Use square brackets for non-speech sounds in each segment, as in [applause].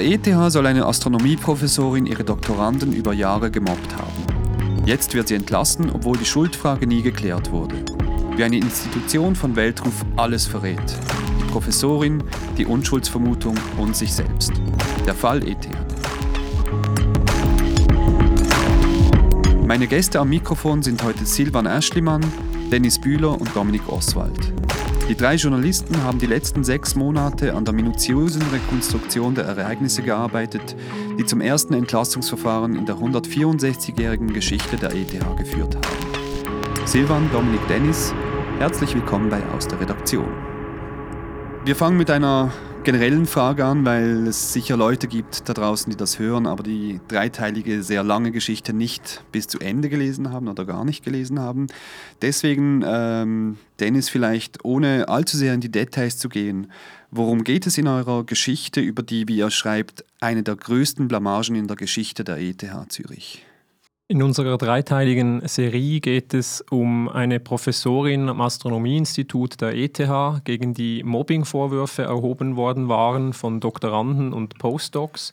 Der ETH soll eine Astronomieprofessorin ihre Doktoranden über Jahre gemobbt haben. Jetzt wird sie entlassen, obwohl die Schuldfrage nie geklärt wurde. Wie eine Institution von Weltruf alles verrät. Die Professorin, die Unschuldsvermutung und sich selbst. Der Fall ETH. Meine Gäste am Mikrofon sind heute Silvan Aschlimann, Dennis Bühler und Dominik Oswald. Die drei Journalisten haben die letzten sechs Monate an der minutiösen Rekonstruktion der Ereignisse gearbeitet, die zum ersten Entlassungsverfahren in der 164-jährigen Geschichte der ETH geführt haben. Silvan, Dominik, Dennis, herzlich willkommen bei Aus der Redaktion. Wir fangen mit einer generellen Frage an, weil es sicher Leute gibt da draußen, die das hören, aber die dreiteilige, sehr lange Geschichte nicht bis zu Ende gelesen haben oder gar nicht gelesen haben. Deswegen, ähm, Dennis, vielleicht ohne allzu sehr in die Details zu gehen, worum geht es in eurer Geschichte, über die, wie ihr schreibt, eine der größten Blamagen in der Geschichte der ETH Zürich? In unserer dreiteiligen Serie geht es um eine Professorin am Astronomieinstitut der ETH, gegen die Mobbingvorwürfe erhoben worden waren von Doktoranden und Postdocs.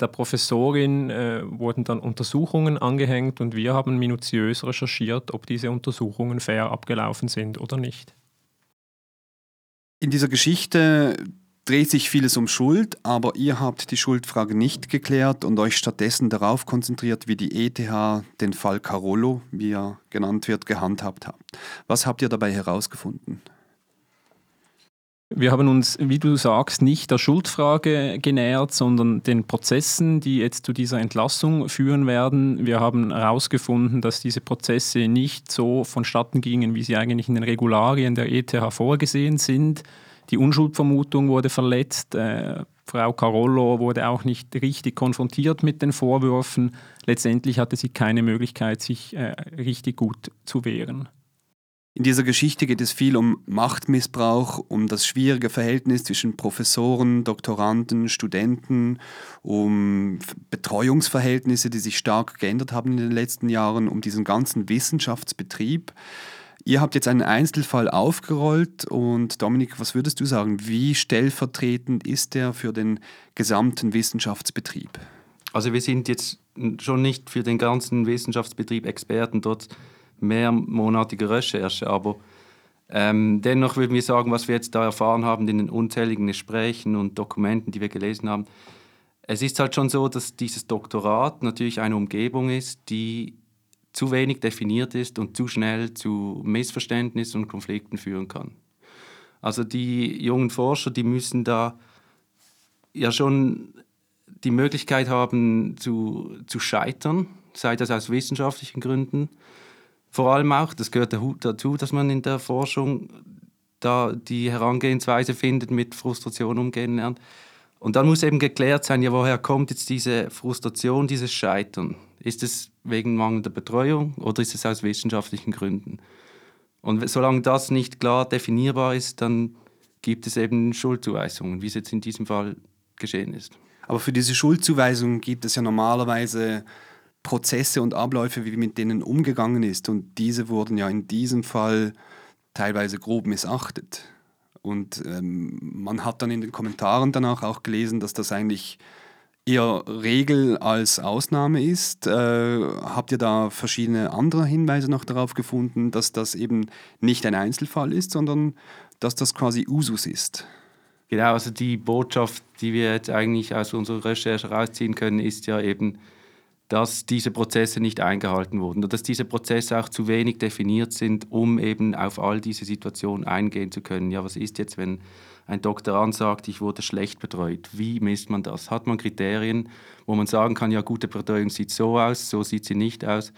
Der Professorin äh, wurden dann Untersuchungen angehängt und wir haben minutiös recherchiert, ob diese Untersuchungen fair abgelaufen sind oder nicht. In dieser Geschichte dreht sich vieles um Schuld, aber ihr habt die Schuldfrage nicht geklärt und euch stattdessen darauf konzentriert, wie die ETH den Fall Carollo, wie er genannt wird, gehandhabt hat. Was habt ihr dabei herausgefunden? Wir haben uns, wie du sagst, nicht der Schuldfrage genähert, sondern den Prozessen, die jetzt zu dieser Entlassung führen werden. Wir haben herausgefunden, dass diese Prozesse nicht so vonstatten gingen, wie sie eigentlich in den Regularien der ETH vorgesehen sind. Die Unschuldvermutung wurde verletzt. Äh, Frau Carollo wurde auch nicht richtig konfrontiert mit den Vorwürfen. Letztendlich hatte sie keine Möglichkeit, sich äh, richtig gut zu wehren. In dieser Geschichte geht es viel um Machtmissbrauch, um das schwierige Verhältnis zwischen Professoren, Doktoranden, Studenten, um Betreuungsverhältnisse, die sich stark geändert haben in den letzten Jahren, um diesen ganzen Wissenschaftsbetrieb. Ihr habt jetzt einen Einzelfall aufgerollt und Dominik, was würdest du sagen, wie stellvertretend ist der für den gesamten Wissenschaftsbetrieb? Also wir sind jetzt schon nicht für den ganzen Wissenschaftsbetrieb Experten, dort mehrmonatige Recherche, aber ähm, dennoch würden wir sagen, was wir jetzt da erfahren haben in den unzähligen Gesprächen und Dokumenten, die wir gelesen haben, es ist halt schon so, dass dieses Doktorat natürlich eine Umgebung ist, die zu wenig definiert ist und zu schnell zu Missverständnissen und Konflikten führen kann. Also die jungen Forscher, die müssen da ja schon die Möglichkeit haben zu, zu scheitern, sei das aus wissenschaftlichen Gründen. Vor allem auch, das gehört dazu, dass man in der Forschung da die Herangehensweise findet, mit Frustration umgehen lernt. Und dann muss eben geklärt sein, ja, woher kommt jetzt diese Frustration, dieses Scheitern? Ist es wegen mangelnder Betreuung oder ist es aus wissenschaftlichen Gründen? Und solange das nicht klar definierbar ist, dann gibt es eben Schuldzuweisungen, wie es jetzt in diesem Fall geschehen ist. Aber für diese Schuldzuweisungen gibt es ja normalerweise Prozesse und Abläufe, wie mit denen umgegangen ist. Und diese wurden ja in diesem Fall teilweise grob missachtet. Und ähm, man hat dann in den Kommentaren danach auch gelesen, dass das eigentlich eher Regel als Ausnahme ist. Äh, habt ihr da verschiedene andere Hinweise noch darauf gefunden, dass das eben nicht ein Einzelfall ist, sondern dass das quasi Usus ist? Genau, also die Botschaft, die wir jetzt eigentlich aus unserer Recherche rausziehen können, ist ja eben, dass diese Prozesse nicht eingehalten wurden und dass diese Prozesse auch zu wenig definiert sind, um eben auf all diese Situationen eingehen zu können. Ja, was ist jetzt, wenn ein Doktorand sagt, ich wurde schlecht betreut? Wie misst man das? Hat man Kriterien, wo man sagen kann, ja, gute Betreuung sieht so aus, so sieht sie nicht aus?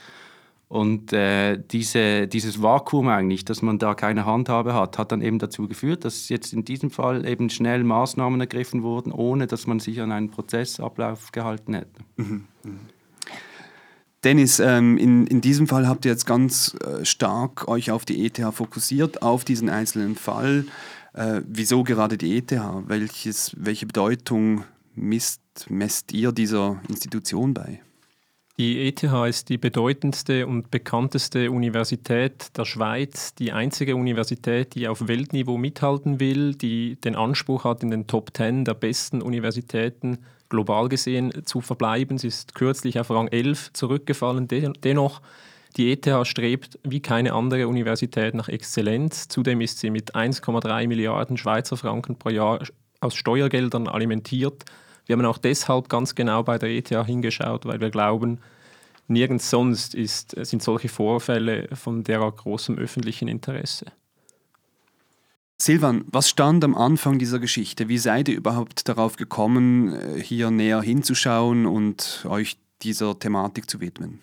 Und äh, diese, dieses Vakuum eigentlich, dass man da keine Handhabe hat, hat dann eben dazu geführt, dass jetzt in diesem Fall eben schnell Maßnahmen ergriffen wurden, ohne dass man sich an einen Prozessablauf gehalten hätte. Mhm. Mhm. Dennis, ähm, in, in diesem Fall habt ihr jetzt ganz äh, stark euch auf die ETH fokussiert, auf diesen einzelnen Fall. Äh, wieso gerade die ETH? Welches, welche Bedeutung misst, messt ihr dieser Institution bei? Die ETH ist die bedeutendste und bekannteste Universität der Schweiz, die einzige Universität, die auf Weltniveau mithalten will, die den Anspruch hat, in den Top 10 der besten Universitäten global gesehen zu verbleiben. Sie ist kürzlich auf Rang 11 zurückgefallen. Dennoch, die ETH strebt wie keine andere Universität nach Exzellenz. Zudem ist sie mit 1,3 Milliarden Schweizer Franken pro Jahr aus Steuergeldern alimentiert. Wir haben auch deshalb ganz genau bei der ETH hingeschaut, weil wir glauben, nirgends sonst ist, sind solche Vorfälle von derart großem öffentlichen Interesse. Silvan, was stand am Anfang dieser Geschichte? Wie seid ihr überhaupt darauf gekommen, äh, hier näher hinzuschauen und euch dieser Thematik zu widmen?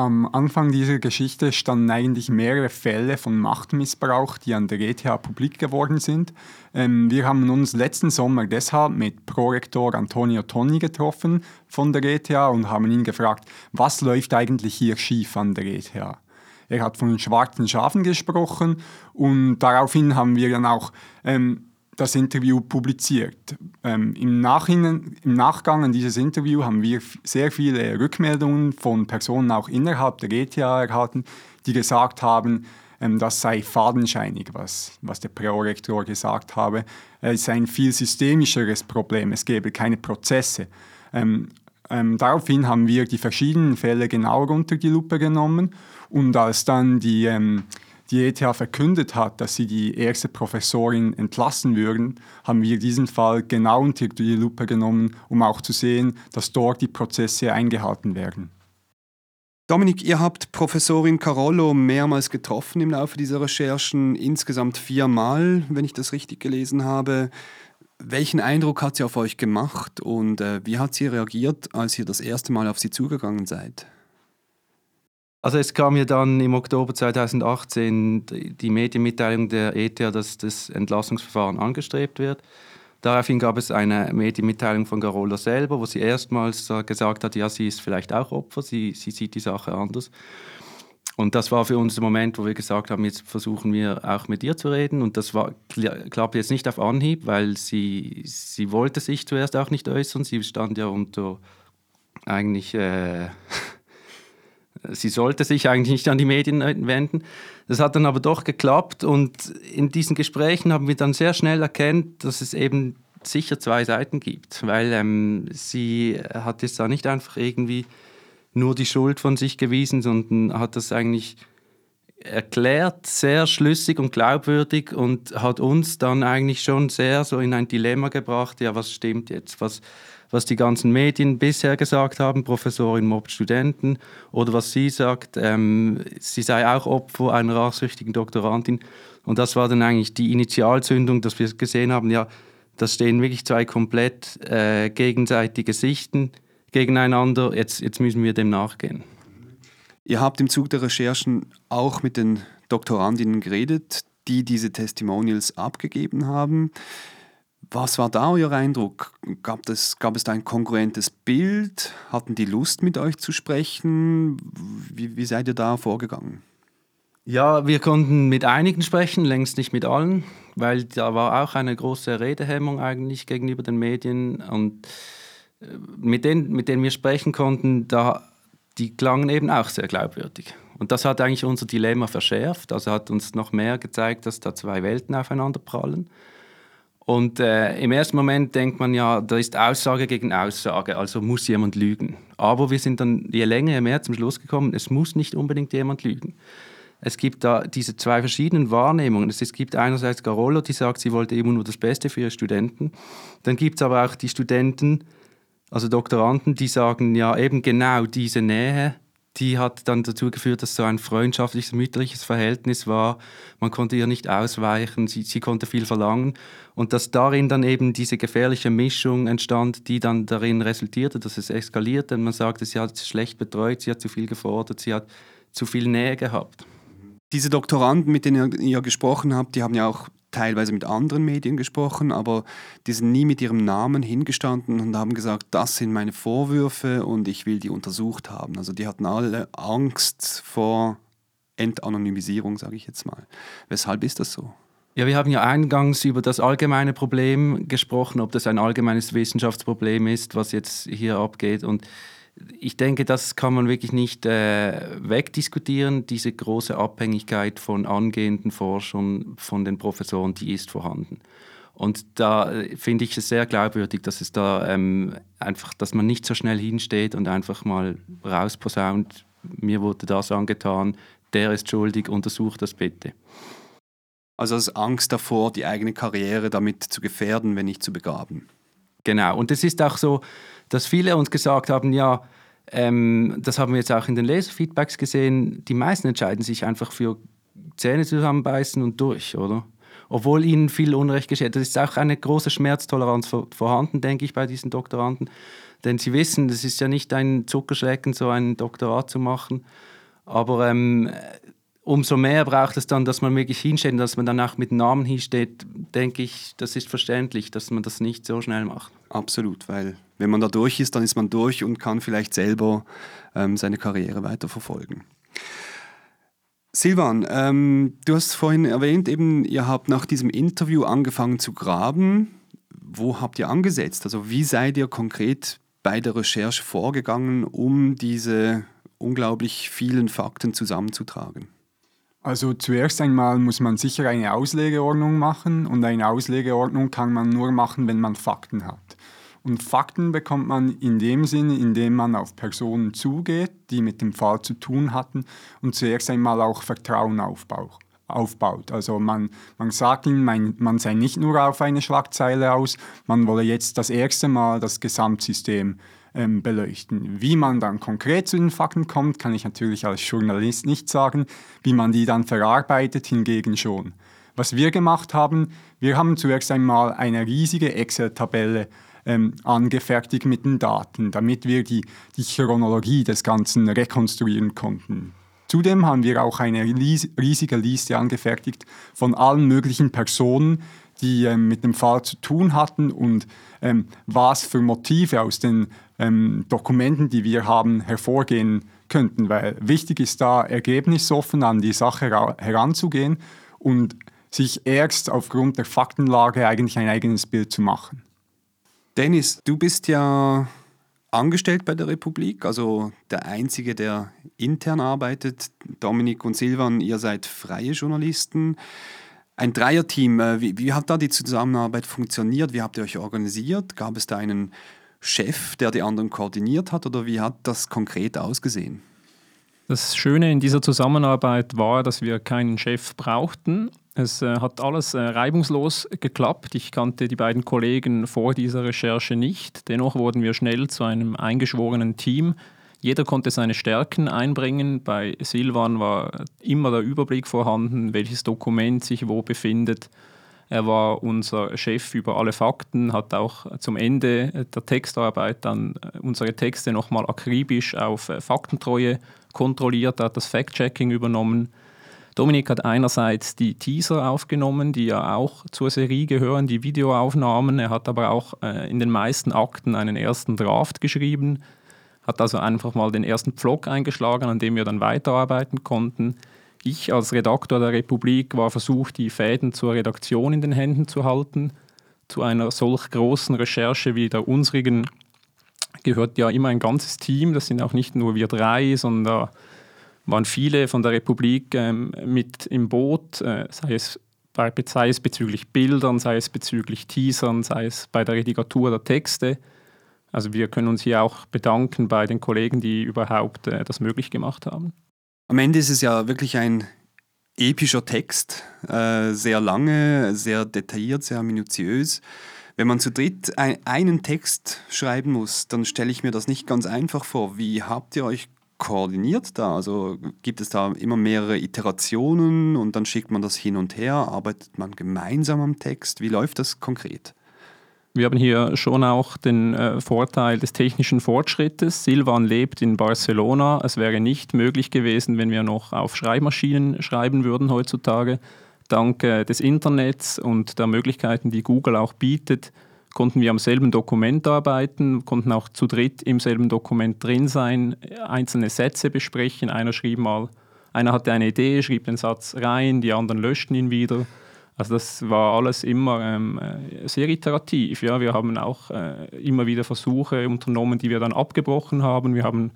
Am Anfang dieser Geschichte standen eigentlich mehrere Fälle von Machtmissbrauch, die an der ETH publik geworden sind. Ähm, wir haben uns letzten Sommer deshalb mit Prorektor Antonio Tonni getroffen von der ETH und haben ihn gefragt, was läuft eigentlich hier schief an der ETH? Er hat von schwarzen Schafen gesprochen und daraufhin haben wir dann auch ähm, das Interview publiziert. Ähm, im, Nachhinein, Im Nachgang an dieses Interview haben wir sehr viele Rückmeldungen von Personen auch innerhalb der ETA erhalten, die gesagt haben, ähm, das sei fadenscheinig, was, was der Prorektor gesagt habe. Es sei ein viel systemischeres Problem, es gäbe keine Prozesse. Ähm, ähm, daraufhin haben wir die verschiedenen Fälle genauer unter die Lupe genommen und als dann die ähm, die ETH verkündet hat, dass sie die erste Professorin entlassen würden, haben wir diesen Fall genau unter die Lupe genommen, um auch zu sehen, dass dort die Prozesse eingehalten werden. Dominik, ihr habt Professorin Carollo mehrmals getroffen im Laufe dieser Recherchen, insgesamt viermal, wenn ich das richtig gelesen habe. Welchen Eindruck hat sie auf euch gemacht und äh, wie hat sie reagiert, als ihr das erste Mal auf sie zugegangen seid? Also es kam ja dann im Oktober 2018 die Medienmitteilung der ETH, dass das Entlassungsverfahren angestrebt wird. Daraufhin gab es eine Medienmitteilung von Garola selber, wo sie erstmals gesagt hat, ja, sie ist vielleicht auch Opfer, sie, sie sieht die Sache anders. Und das war für uns der Moment, wo wir gesagt haben, jetzt versuchen wir auch mit ihr zu reden. Und das war, klappte jetzt nicht auf Anhieb, weil sie, sie wollte sich zuerst auch nicht äußern. Sie stand ja unter eigentlich... Äh, [laughs] Sie sollte sich eigentlich nicht an die Medien wenden. Das hat dann aber doch geklappt und in diesen Gesprächen haben wir dann sehr schnell erkannt, dass es eben sicher zwei Seiten gibt, weil ähm, sie hat jetzt da nicht einfach irgendwie nur die Schuld von sich gewiesen, sondern hat das eigentlich erklärt, sehr schlüssig und glaubwürdig und hat uns dann eigentlich schon sehr so in ein Dilemma gebracht, ja, was stimmt jetzt, was, was die ganzen Medien bisher gesagt haben, Professorin mobbt Studenten, oder was sie sagt, ähm, sie sei auch Opfer einer rachsüchtigen Doktorandin. Und das war dann eigentlich die Initialzündung, dass wir gesehen haben, ja, da stehen wirklich zwei komplett äh, gegenseitige Sichten gegeneinander. Jetzt, jetzt müssen wir dem nachgehen. Ihr habt im Zug der Recherchen auch mit den Doktorandinnen geredet, die diese Testimonials abgegeben haben. Was war da euer Eindruck? Gab es, gab es da ein kongruentes Bild? Hatten die Lust, mit euch zu sprechen? Wie, wie seid ihr da vorgegangen? Ja, wir konnten mit einigen sprechen, längst nicht mit allen, weil da war auch eine große Redehemmung eigentlich gegenüber den Medien. Und äh, mit denen, mit denen wir sprechen konnten, da, die klangen eben auch sehr glaubwürdig. Und das hat eigentlich unser Dilemma verschärft. Also hat uns noch mehr gezeigt, dass da zwei Welten aufeinander prallen. Und äh, im ersten Moment denkt man ja, da ist Aussage gegen Aussage, also muss jemand lügen. Aber wir sind dann je länger, je mehr zum Schluss gekommen, es muss nicht unbedingt jemand lügen. Es gibt da diese zwei verschiedenen Wahrnehmungen. Es gibt einerseits Garolo, die sagt, sie wollte immer nur das Beste für ihre Studenten. Dann gibt es aber auch die Studenten, also Doktoranden, die sagen, ja eben genau diese Nähe die hat dann dazu geführt, dass so ein freundschaftliches, mütterliches Verhältnis war. Man konnte ihr nicht ausweichen, sie, sie konnte viel verlangen. Und dass darin dann eben diese gefährliche Mischung entstand, die dann darin resultierte, dass es eskaliert. Denn man sagte, sie hat schlecht betreut, sie hat zu viel gefordert, sie hat zu viel Nähe gehabt. Diese Doktoranden, mit denen ihr gesprochen habt, die haben ja auch teilweise mit anderen Medien gesprochen, aber die sind nie mit ihrem Namen hingestanden und haben gesagt, das sind meine Vorwürfe und ich will die untersucht haben. Also die hatten alle Angst vor Entanonymisierung, sage ich jetzt mal. Weshalb ist das so? Ja, wir haben ja eingangs über das allgemeine Problem gesprochen, ob das ein allgemeines Wissenschaftsproblem ist, was jetzt hier abgeht. Und ich denke, das kann man wirklich nicht äh, wegdiskutieren. Diese große Abhängigkeit von angehenden Forschern, von den Professoren, die ist vorhanden. Und da äh, finde ich es sehr glaubwürdig, dass es da ähm, einfach, dass man nicht so schnell hinsteht und einfach mal rausposaunt, mir wurde das angetan, der ist schuldig, untersucht das bitte. Also aus Angst davor, die eigene Karriere damit zu gefährden, wenn nicht zu begraben. Genau, und es ist auch so, dass viele uns gesagt haben, ja, ähm, das haben wir jetzt auch in den Leserfeedbacks gesehen, die meisten entscheiden sich einfach für Zähne zusammenbeißen und durch, oder? Obwohl ihnen viel Unrecht geschieht. Das ist auch eine große Schmerztoleranz vorhanden, denke ich, bei diesen Doktoranden. Denn sie wissen, das ist ja nicht ein Zuckerschlecken, so ein Doktorat zu machen. Aber ähm, umso mehr braucht es dann, dass man wirklich hinsteht dass man dann auch mit Namen hinsteht, denke ich, das ist verständlich, dass man das nicht so schnell macht. Absolut, weil wenn man da durch ist, dann ist man durch und kann vielleicht selber ähm, seine Karriere weiterverfolgen. Silvan, ähm, du hast vorhin erwähnt, eben, ihr habt nach diesem Interview angefangen zu graben. Wo habt ihr angesetzt? Also wie seid ihr konkret bei der Recherche vorgegangen, um diese unglaublich vielen Fakten zusammenzutragen? Also zuerst einmal muss man sicher eine Auslegeordnung machen und eine Auslegeordnung kann man nur machen, wenn man Fakten hat. Und Fakten bekommt man in dem Sinne, indem man auf Personen zugeht, die mit dem Fall zu tun hatten und zuerst einmal auch Vertrauen aufbaut. Also man, man sagt ihnen, man, man sei nicht nur auf eine Schlagzeile aus, man wolle jetzt das erste Mal das Gesamtsystem ähm, beleuchten. Wie man dann konkret zu den Fakten kommt, kann ich natürlich als Journalist nicht sagen. Wie man die dann verarbeitet, hingegen schon. Was wir gemacht haben, wir haben zuerst einmal eine riesige Excel-Tabelle ähm, angefertigt mit den Daten, damit wir die, die Chronologie des Ganzen rekonstruieren konnten. Zudem haben wir auch eine riesige Liste angefertigt von allen möglichen Personen, die ähm, mit dem Fall zu tun hatten und ähm, was für Motive aus den ähm, Dokumenten, die wir haben, hervorgehen könnten. Weil wichtig ist da, ergebnisoffen an die Sache heranzugehen und sich erst aufgrund der Faktenlage eigentlich ein eigenes Bild zu machen. Dennis, du bist ja angestellt bei der Republik, also der Einzige, der intern arbeitet. Dominik und Silvan, ihr seid freie Journalisten. Ein Dreierteam, äh, wie, wie hat da die Zusammenarbeit funktioniert? Wie habt ihr euch organisiert? Gab es da einen Chef, der die anderen koordiniert hat oder wie hat das konkret ausgesehen? Das Schöne in dieser Zusammenarbeit war, dass wir keinen Chef brauchten. Es äh, hat alles äh, reibungslos geklappt. Ich kannte die beiden Kollegen vor dieser Recherche nicht. Dennoch wurden wir schnell zu einem eingeschworenen Team. Jeder konnte seine Stärken einbringen. Bei Silvan war immer der Überblick vorhanden, welches Dokument sich wo befindet. Er war unser Chef über alle Fakten, hat auch zum Ende der Textarbeit dann unsere Texte nochmal akribisch auf Faktentreue kontrolliert, hat das Fact-Checking übernommen. Dominik hat einerseits die Teaser aufgenommen, die ja auch zur Serie gehören, die Videoaufnahmen. Er hat aber auch äh, in den meisten Akten einen ersten Draft geschrieben, hat also einfach mal den ersten Pflock eingeschlagen, an dem wir dann weiterarbeiten konnten. Ich als Redaktor der Republik war versucht, die Fäden zur Redaktion in den Händen zu halten. Zu einer solch großen Recherche wie der unsrigen gehört ja immer ein ganzes Team. Das sind auch nicht nur wir drei, sondern da waren viele von der Republik ähm, mit im Boot, äh, sei, es bei, sei es bezüglich Bildern, sei es bezüglich Teasern, sei es bei der Redigatur der Texte. Also wir können uns hier auch bedanken bei den Kollegen, die überhaupt äh, das möglich gemacht haben. Am Ende ist es ja wirklich ein epischer Text, äh, sehr lange, sehr detailliert, sehr minutiös. Wenn man zu dritt ein, einen Text schreiben muss, dann stelle ich mir das nicht ganz einfach vor. Wie habt ihr euch koordiniert da? Also gibt es da immer mehrere Iterationen und dann schickt man das hin und her? Arbeitet man gemeinsam am Text? Wie läuft das konkret? Wir haben hier schon auch den äh, Vorteil des technischen Fortschrittes. Silvan lebt in Barcelona. Es wäre nicht möglich gewesen, wenn wir noch auf Schreibmaschinen schreiben würden heutzutage. Dank äh, des Internets und der Möglichkeiten, die Google auch bietet, konnten wir am selben Dokument arbeiten, konnten auch zu dritt im selben Dokument drin sein, einzelne Sätze besprechen. Einer schrieb mal, einer hatte eine Idee, schrieb den Satz rein, die anderen löschten ihn wieder. Also das war alles immer ähm, äh, sehr iterativ. Ja. Wir haben auch äh, immer wieder Versuche unternommen, die wir dann abgebrochen haben. Wir haben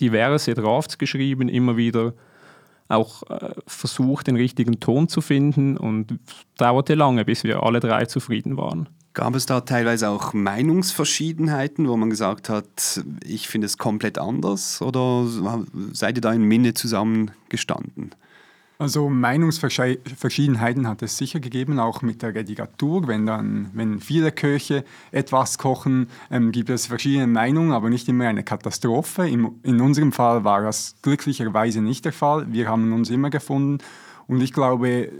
diverse Drafts geschrieben, immer wieder auch äh, versucht, den richtigen Ton zu finden und dauerte lange, bis wir alle drei zufrieden waren. Gab es da teilweise auch Meinungsverschiedenheiten, wo man gesagt hat, ich finde es komplett anders oder seid ihr da in Minne zusammengestanden? Also Meinungsverschiedenheiten hat es sicher gegeben, auch mit der Redigatur. Wenn dann, wenn viele Köche etwas kochen, ähm, gibt es verschiedene Meinungen, aber nicht immer eine Katastrophe. Im, in unserem Fall war das glücklicherweise nicht der Fall. Wir haben uns immer gefunden und ich glaube,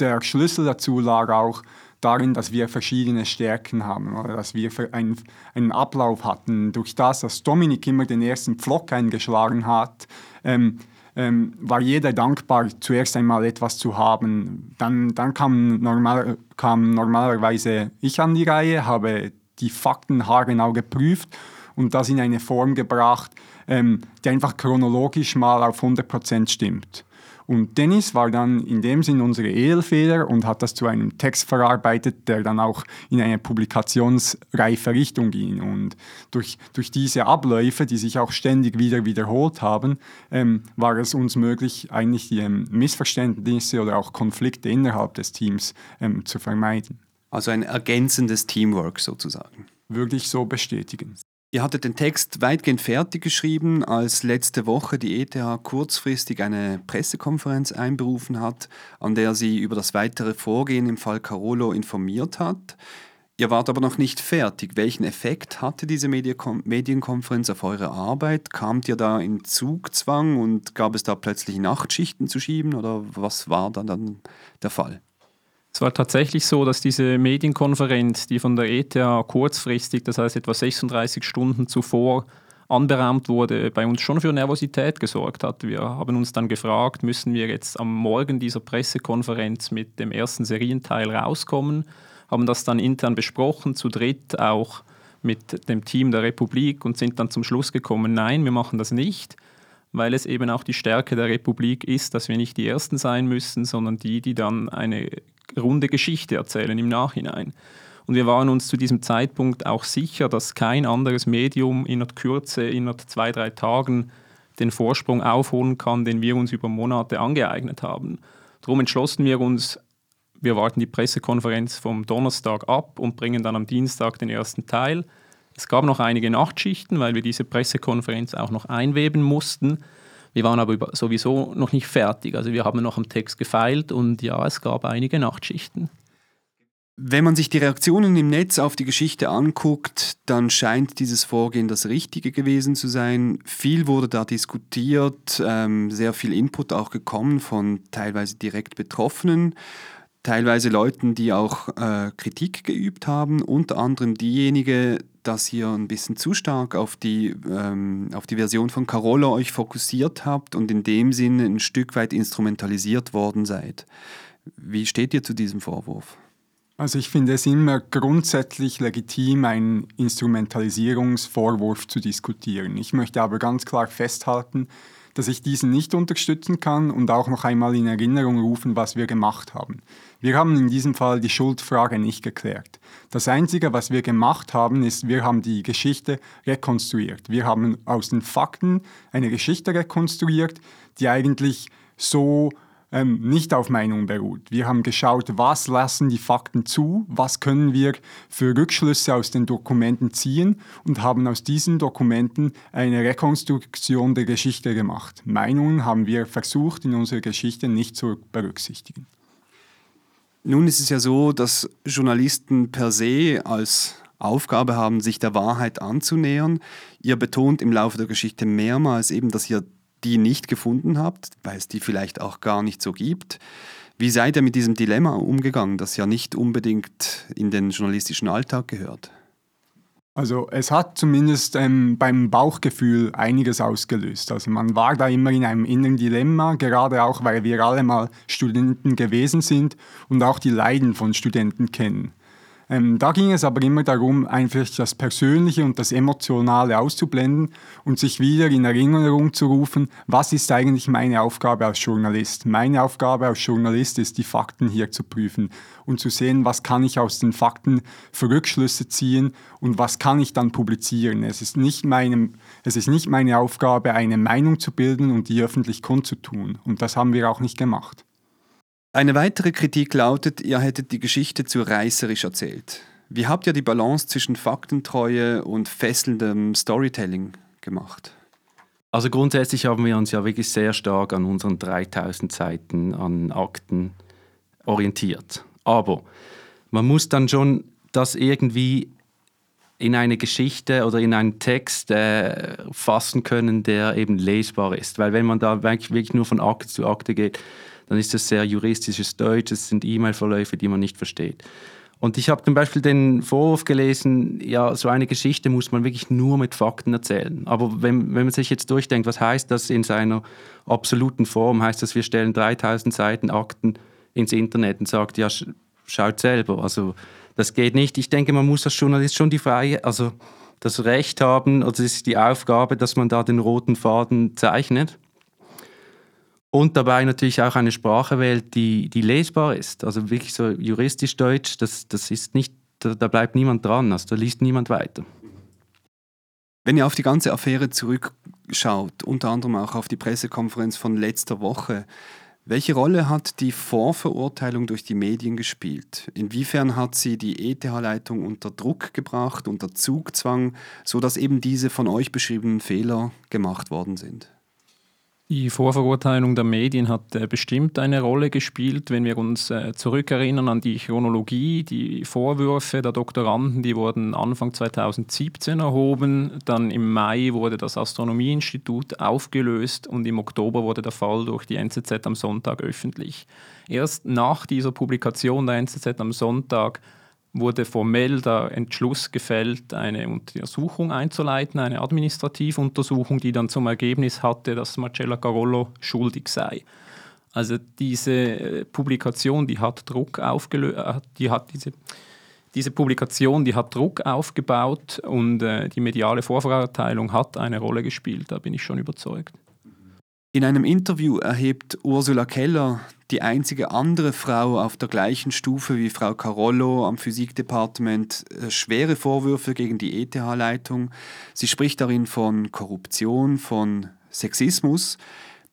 der Schlüssel dazu lag auch darin, dass wir verschiedene Stärken haben oder dass wir einen, einen Ablauf hatten. Durch das, dass Dominik immer den ersten Pflock eingeschlagen hat, ähm, ähm, war jeder dankbar, zuerst einmal etwas zu haben. Dann, dann kam, normal, kam normalerweise ich an die Reihe, habe die Fakten haargenau geprüft und das in eine Form gebracht, ähm, die einfach chronologisch mal auf 100% stimmt. Und Dennis war dann in dem Sinn unsere Edelfeder und hat das zu einem Text verarbeitet, der dann auch in eine publikationsreife Richtung ging. Und durch, durch diese Abläufe, die sich auch ständig wieder wiederholt haben, ähm, war es uns möglich, eigentlich die ähm, Missverständnisse oder auch Konflikte innerhalb des Teams ähm, zu vermeiden. Also ein ergänzendes Teamwork sozusagen. Würde ich so bestätigen. Ihr hattet den Text weitgehend fertig geschrieben, als letzte Woche die ETH kurzfristig eine Pressekonferenz einberufen hat, an der sie über das weitere Vorgehen im Fall Carolo informiert hat. Ihr wart aber noch nicht fertig. Welchen Effekt hatte diese Medienkonferenz auf eure Arbeit? Kamt ihr da in Zugzwang und gab es da plötzlich Nachtschichten zu schieben oder was war dann, dann der Fall? Es war tatsächlich so, dass diese Medienkonferenz, die von der ETH kurzfristig, das heißt etwa 36 Stunden zuvor, anberaumt wurde, bei uns schon für Nervosität gesorgt hat. Wir haben uns dann gefragt, müssen wir jetzt am Morgen dieser Pressekonferenz mit dem ersten Serienteil rauskommen, haben das dann intern besprochen, zu dritt auch mit dem Team der Republik und sind dann zum Schluss gekommen, nein, wir machen das nicht, weil es eben auch die Stärke der Republik ist, dass wir nicht die Ersten sein müssen, sondern die, die dann eine runde Geschichte erzählen im Nachhinein. Und wir waren uns zu diesem Zeitpunkt auch sicher, dass kein anderes Medium in der Kürze, in zwei, drei Tagen den Vorsprung aufholen kann, den wir uns über Monate angeeignet haben. Darum entschlossen wir uns, wir warten die Pressekonferenz vom Donnerstag ab und bringen dann am Dienstag den ersten Teil. Es gab noch einige Nachtschichten, weil wir diese Pressekonferenz auch noch einweben mussten. Wir waren aber sowieso noch nicht fertig. Also wir haben noch am Text gefeilt und ja, es gab einige Nachtschichten. Wenn man sich die Reaktionen im Netz auf die Geschichte anguckt, dann scheint dieses Vorgehen das Richtige gewesen zu sein. Viel wurde da diskutiert, ähm, sehr viel Input auch gekommen von teilweise direkt Betroffenen, teilweise Leuten, die auch äh, Kritik geübt haben, unter anderem diejenige, dass ihr ein bisschen zu stark auf die, ähm, auf die Version von Carola euch fokussiert habt und in dem Sinne ein Stück weit instrumentalisiert worden seid. Wie steht ihr zu diesem Vorwurf? Also ich finde es immer grundsätzlich legitim, einen Instrumentalisierungsvorwurf zu diskutieren. Ich möchte aber ganz klar festhalten, dass ich diesen nicht unterstützen kann und auch noch einmal in Erinnerung rufen, was wir gemacht haben. Wir haben in diesem Fall die Schuldfrage nicht geklärt. Das Einzige, was wir gemacht haben, ist, wir haben die Geschichte rekonstruiert. Wir haben aus den Fakten eine Geschichte rekonstruiert, die eigentlich so ähm, nicht auf Meinung beruht. Wir haben geschaut, was lassen die Fakten zu, was können wir für Rückschlüsse aus den Dokumenten ziehen und haben aus diesen Dokumenten eine Rekonstruktion der Geschichte gemacht. Meinungen haben wir versucht, in unserer Geschichte nicht zu berücksichtigen. Nun ist es ja so, dass Journalisten per se als Aufgabe haben, sich der Wahrheit anzunähern. Ihr betont im Laufe der Geschichte mehrmals eben, dass ihr die nicht gefunden habt, weil es die vielleicht auch gar nicht so gibt. Wie seid ihr mit diesem Dilemma umgegangen, das ja nicht unbedingt in den journalistischen Alltag gehört? Also es hat zumindest ähm, beim Bauchgefühl einiges ausgelöst. Also man war da immer in einem inneren Dilemma, gerade auch, weil wir alle mal Studenten gewesen sind und auch die Leiden von Studenten kennen. Ähm, da ging es aber immer darum, einfach das Persönliche und das Emotionale auszublenden und sich wieder in Erinnerung zu rufen, was ist eigentlich meine Aufgabe als Journalist. Meine Aufgabe als Journalist ist, die Fakten hier zu prüfen und zu sehen, was kann ich aus den Fakten für Rückschlüsse ziehen und was kann ich dann publizieren. Es ist nicht, meinem, es ist nicht meine Aufgabe, eine Meinung zu bilden und die öffentlich kundzutun. Und das haben wir auch nicht gemacht. Eine weitere Kritik lautet, ihr hättet die Geschichte zu reißerisch erzählt. Wie habt ihr die Balance zwischen Faktentreue und fesselndem Storytelling gemacht? Also grundsätzlich haben wir uns ja wirklich sehr stark an unseren 3000 Seiten an Akten orientiert. Aber man muss dann schon das irgendwie in eine Geschichte oder in einen Text äh, fassen können, der eben lesbar ist. Weil wenn man da wirklich nur von Akte zu Akte geht, dann ist das sehr juristisches Deutsch, es sind E-Mail-Verläufe, die man nicht versteht. Und ich habe zum Beispiel den Vorwurf gelesen, ja, so eine Geschichte muss man wirklich nur mit Fakten erzählen. Aber wenn, wenn man sich jetzt durchdenkt, was heißt das in seiner absoluten Form? Heißt das, wir stellen 3000 Seiten Akten ins Internet und sagt, ja, schaut selber. Also das geht nicht. Ich denke, man muss als Journalist schon die freie, also das Recht haben, also es ist die Aufgabe, dass man da den roten Faden zeichnet und dabei natürlich auch eine Sprache wählt, die, die lesbar ist. Also wirklich so juristisch Deutsch, das, das ist nicht, da, da bleibt niemand dran, also da liest niemand weiter. Wenn ihr auf die ganze Affäre zurückschaut, unter anderem auch auf die Pressekonferenz von letzter Woche, welche Rolle hat die Vorverurteilung durch die Medien gespielt? Inwiefern hat sie die ETH-Leitung unter Druck gebracht, unter Zugzwang, sodass eben diese von euch beschriebenen Fehler gemacht worden sind? Die Vorverurteilung der Medien hat äh, bestimmt eine Rolle gespielt, wenn wir uns äh, zurückerinnern an die Chronologie. Die Vorwürfe der Doktoranden, die wurden Anfang 2017 erhoben, dann im Mai wurde das Astronomieinstitut aufgelöst und im Oktober wurde der Fall durch die NZZ am Sonntag öffentlich. Erst nach dieser Publikation der NZZ am Sonntag wurde formell der Entschluss gefällt, eine Untersuchung einzuleiten, eine Administrativuntersuchung, die dann zum Ergebnis hatte, dass Marcella Carollo schuldig sei. Also diese äh, Publikation, die hat Druck aufgelöst, äh, die hat diese, diese Publikation, die hat Druck aufgebaut und äh, die mediale Vorverurteilung hat eine Rolle gespielt, da bin ich schon überzeugt. In einem Interview erhebt Ursula Keller, die einzige andere Frau auf der gleichen Stufe wie Frau Carollo am Physikdepartement, äh, schwere Vorwürfe gegen die ETH-Leitung. Sie spricht darin von Korruption, von Sexismus.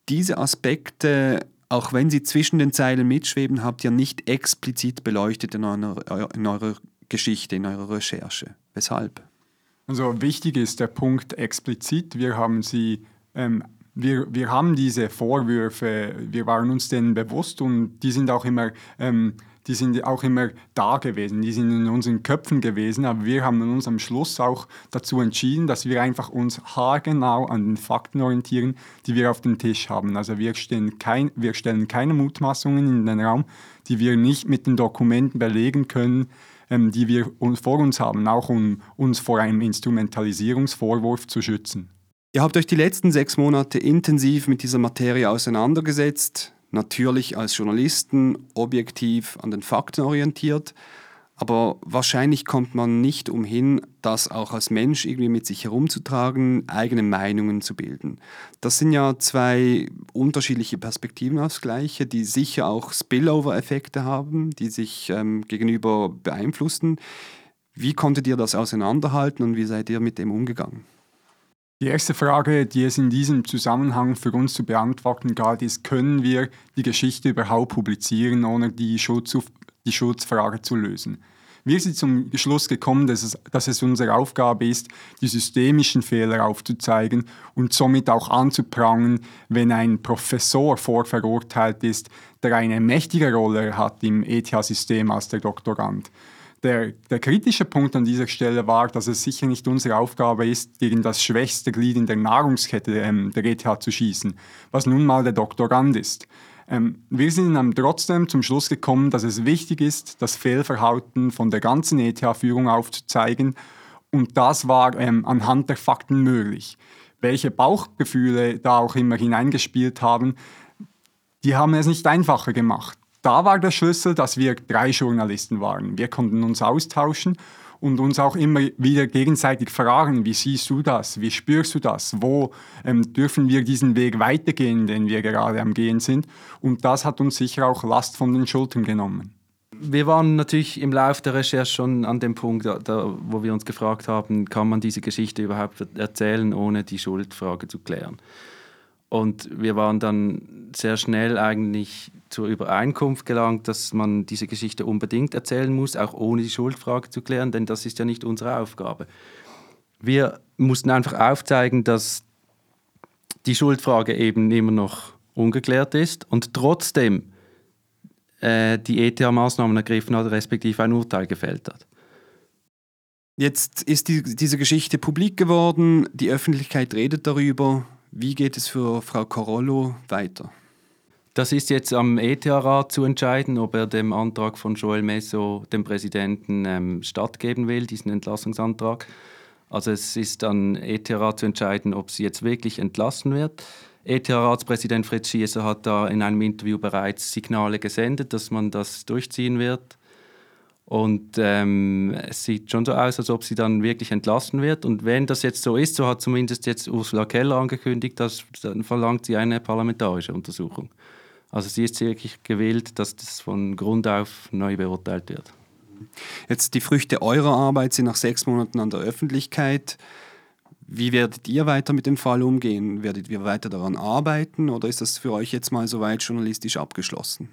Diese Aspekte, auch wenn sie zwischen den Zeilen mitschweben, habt ihr nicht explizit beleuchtet in eurer, in eurer Geschichte, in eurer Recherche. Weshalb? Also wichtig ist der Punkt explizit. Wir haben sie ähm, wir, wir haben diese Vorwürfe, wir waren uns denen bewusst und die sind auch immer, ähm, die sind auch immer da gewesen, die sind in unseren Köpfen gewesen, aber wir haben uns am Schluss auch dazu entschieden, dass wir einfach uns haargenau an den Fakten orientieren, die wir auf dem Tisch haben. Also wir stellen, kein, wir stellen keine Mutmaßungen in den Raum, die wir nicht mit den Dokumenten belegen können, ähm, die wir vor uns haben, auch um uns vor einem Instrumentalisierungsvorwurf zu schützen. Ihr habt euch die letzten sechs Monate intensiv mit dieser Materie auseinandergesetzt, natürlich als Journalisten, objektiv an den Fakten orientiert, aber wahrscheinlich kommt man nicht umhin, das auch als Mensch irgendwie mit sich herumzutragen, eigene Meinungen zu bilden. Das sind ja zwei unterschiedliche Perspektiven aufs Gleiche, die sicher auch Spillover-Effekte haben, die sich ähm, gegenüber beeinflussen. Wie konntet ihr das auseinanderhalten und wie seid ihr mit dem umgegangen? Die erste Frage, die es in diesem Zusammenhang für uns zu beantworten galt, ist, können wir die Geschichte überhaupt publizieren, ohne die, Schutz, die Schutzfrage zu lösen? Wir sind zum Schluss gekommen, dass es, dass es unsere Aufgabe ist, die systemischen Fehler aufzuzeigen und somit auch anzuprangern, wenn ein Professor vorverurteilt ist, der eine mächtige Rolle hat im ETH-System als der Doktorand. Der, der, kritische Punkt an dieser Stelle war, dass es sicher nicht unsere Aufgabe ist, gegen das schwächste Glied in der Nahrungskette ähm, der ETH zu schießen, was nun mal der Doktorand ist. Ähm, wir sind dann trotzdem zum Schluss gekommen, dass es wichtig ist, das Fehlverhalten von der ganzen ETH-Führung aufzuzeigen und das war ähm, anhand der Fakten möglich. Welche Bauchgefühle da auch immer hineingespielt haben, die haben es nicht einfacher gemacht. Da war der Schlüssel, dass wir drei Journalisten waren. Wir konnten uns austauschen und uns auch immer wieder gegenseitig fragen, wie siehst du das, wie spürst du das, wo ähm, dürfen wir diesen Weg weitergehen, den wir gerade am Gehen sind. Und das hat uns sicher auch Last von den Schultern genommen. Wir waren natürlich im Laufe der Recherche schon an dem Punkt, da, wo wir uns gefragt haben, kann man diese Geschichte überhaupt erzählen, ohne die Schuldfrage zu klären. Und wir waren dann sehr schnell eigentlich zur Übereinkunft gelangt, dass man diese Geschichte unbedingt erzählen muss, auch ohne die Schuldfrage zu klären, denn das ist ja nicht unsere Aufgabe. Wir mussten einfach aufzeigen, dass die Schuldfrage eben immer noch ungeklärt ist und trotzdem äh, die ETH Maßnahmen ergriffen hat, respektive ein Urteil gefällt hat. Jetzt ist die, diese Geschichte publik geworden, die Öffentlichkeit redet darüber. Wie geht es für Frau Corollo weiter? Das ist jetzt am ETH-Rat zu entscheiden, ob er dem Antrag von Joel Meso, dem Präsidenten, ähm, stattgeben will, diesen Entlassungsantrag. Also es ist an ETH-Rat zu entscheiden, ob sie jetzt wirklich entlassen wird. ETH-Ratspräsident Fritz Schieser hat da in einem Interview bereits Signale gesendet, dass man das durchziehen wird. Und ähm, es sieht schon so aus, als ob sie dann wirklich entlassen wird. Und wenn das jetzt so ist, so hat zumindest jetzt Ursula Keller angekündigt, dass, dann verlangt sie eine parlamentarische Untersuchung. Also sie ist wirklich gewillt, dass das von Grund auf neu beurteilt wird. Jetzt die Früchte eurer Arbeit sind nach sechs Monaten an der Öffentlichkeit. Wie werdet ihr weiter mit dem Fall umgehen? Werdet ihr weiter daran arbeiten oder ist das für euch jetzt mal soweit journalistisch abgeschlossen?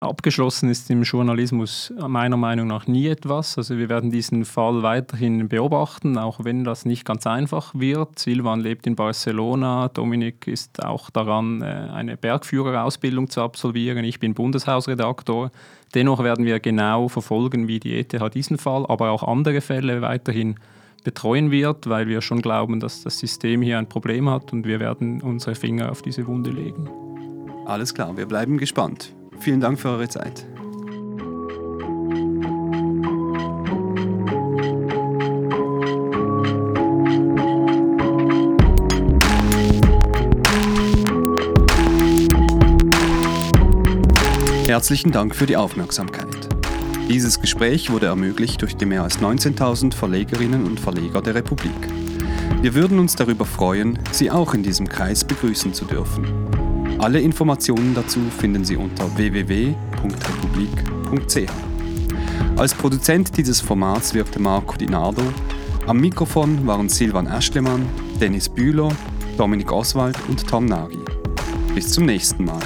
Abgeschlossen ist im Journalismus meiner Meinung nach nie etwas. Also wir werden diesen Fall weiterhin beobachten, auch wenn das nicht ganz einfach wird. Silvan lebt in Barcelona, Dominik ist auch daran, äh, eine Bergführerausbildung zu absolvieren. Ich bin Bundeshausredaktor. Dennoch werden wir genau verfolgen, wie die ETH diesen Fall, aber auch andere Fälle weiterhin betreuen wird, weil wir schon glauben, dass das System hier ein Problem hat und wir werden unsere Finger auf diese Wunde legen. Alles klar, wir bleiben gespannt. Vielen Dank für eure Zeit. Herzlichen Dank für die Aufmerksamkeit. Dieses Gespräch wurde ermöglicht durch die mehr als 19.000 Verlegerinnen und Verleger der Republik. Wir würden uns darüber freuen, Sie auch in diesem Kreis begrüßen zu dürfen. Alle Informationen dazu finden Sie unter www.republik.ch. Als Produzent dieses Formats wirkte Marco Di Nardo. Am Mikrofon waren Silvan Aschlemann, Dennis Bühler, Dominik Oswald und Tom Nagy. Bis zum nächsten Mal.